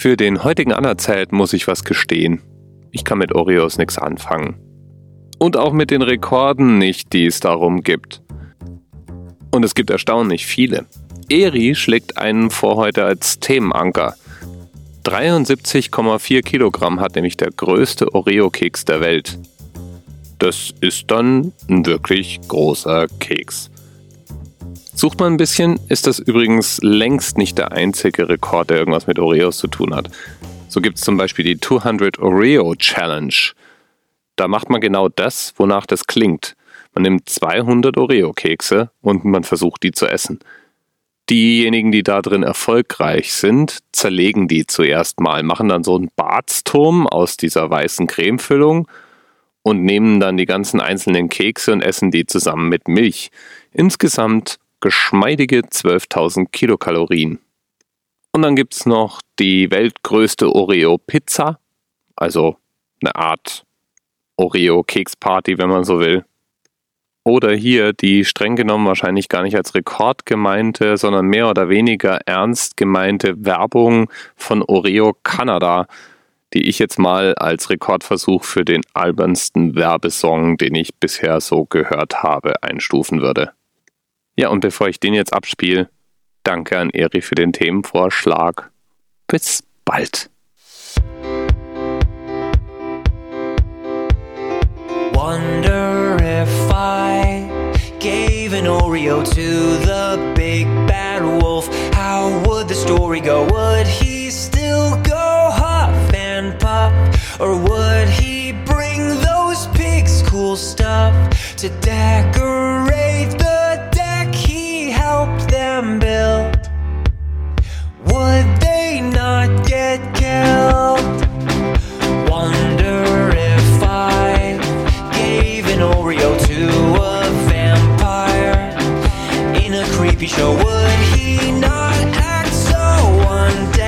Für den heutigen Anerzählt muss ich was gestehen. Ich kann mit Oreos nichts anfangen. Und auch mit den Rekorden nicht, die es darum gibt. Und es gibt erstaunlich viele. Eri schlägt einen vor heute als Themenanker. 73,4 Kilogramm hat nämlich der größte Oreo-Keks der Welt. Das ist dann ein wirklich großer Keks. Sucht man ein bisschen, ist das übrigens längst nicht der einzige Rekord, der irgendwas mit Oreos zu tun hat. So gibt es zum Beispiel die 200 Oreo Challenge. Da macht man genau das, wonach das klingt. Man nimmt 200 Oreo-Kekse und man versucht die zu essen. Diejenigen, die da drin erfolgreich sind, zerlegen die zuerst mal, machen dann so einen Barzturm aus dieser weißen Cremefüllung und nehmen dann die ganzen einzelnen Kekse und essen die zusammen mit Milch. Insgesamt geschmeidige 12.000 Kilokalorien. Und dann gibt es noch die weltgrößte Oreo-Pizza, also eine Art Oreo-Keksparty, wenn man so will. Oder hier die streng genommen wahrscheinlich gar nicht als Rekord gemeinte, sondern mehr oder weniger ernst gemeinte Werbung von Oreo Kanada, die ich jetzt mal als Rekordversuch für den albernsten Werbesong, den ich bisher so gehört habe, einstufen würde. Ja, und bevor ich den jetzt abspiele, danke an Eri für den Themenvorschlag. Bis bald. Wonder if I gave an Oreo to the big bad wolf. How would the story go? Would he still go huff and puff? Or would he bring those pigs cool stuff to decorate in a creepy show. Would he not act so undead? Would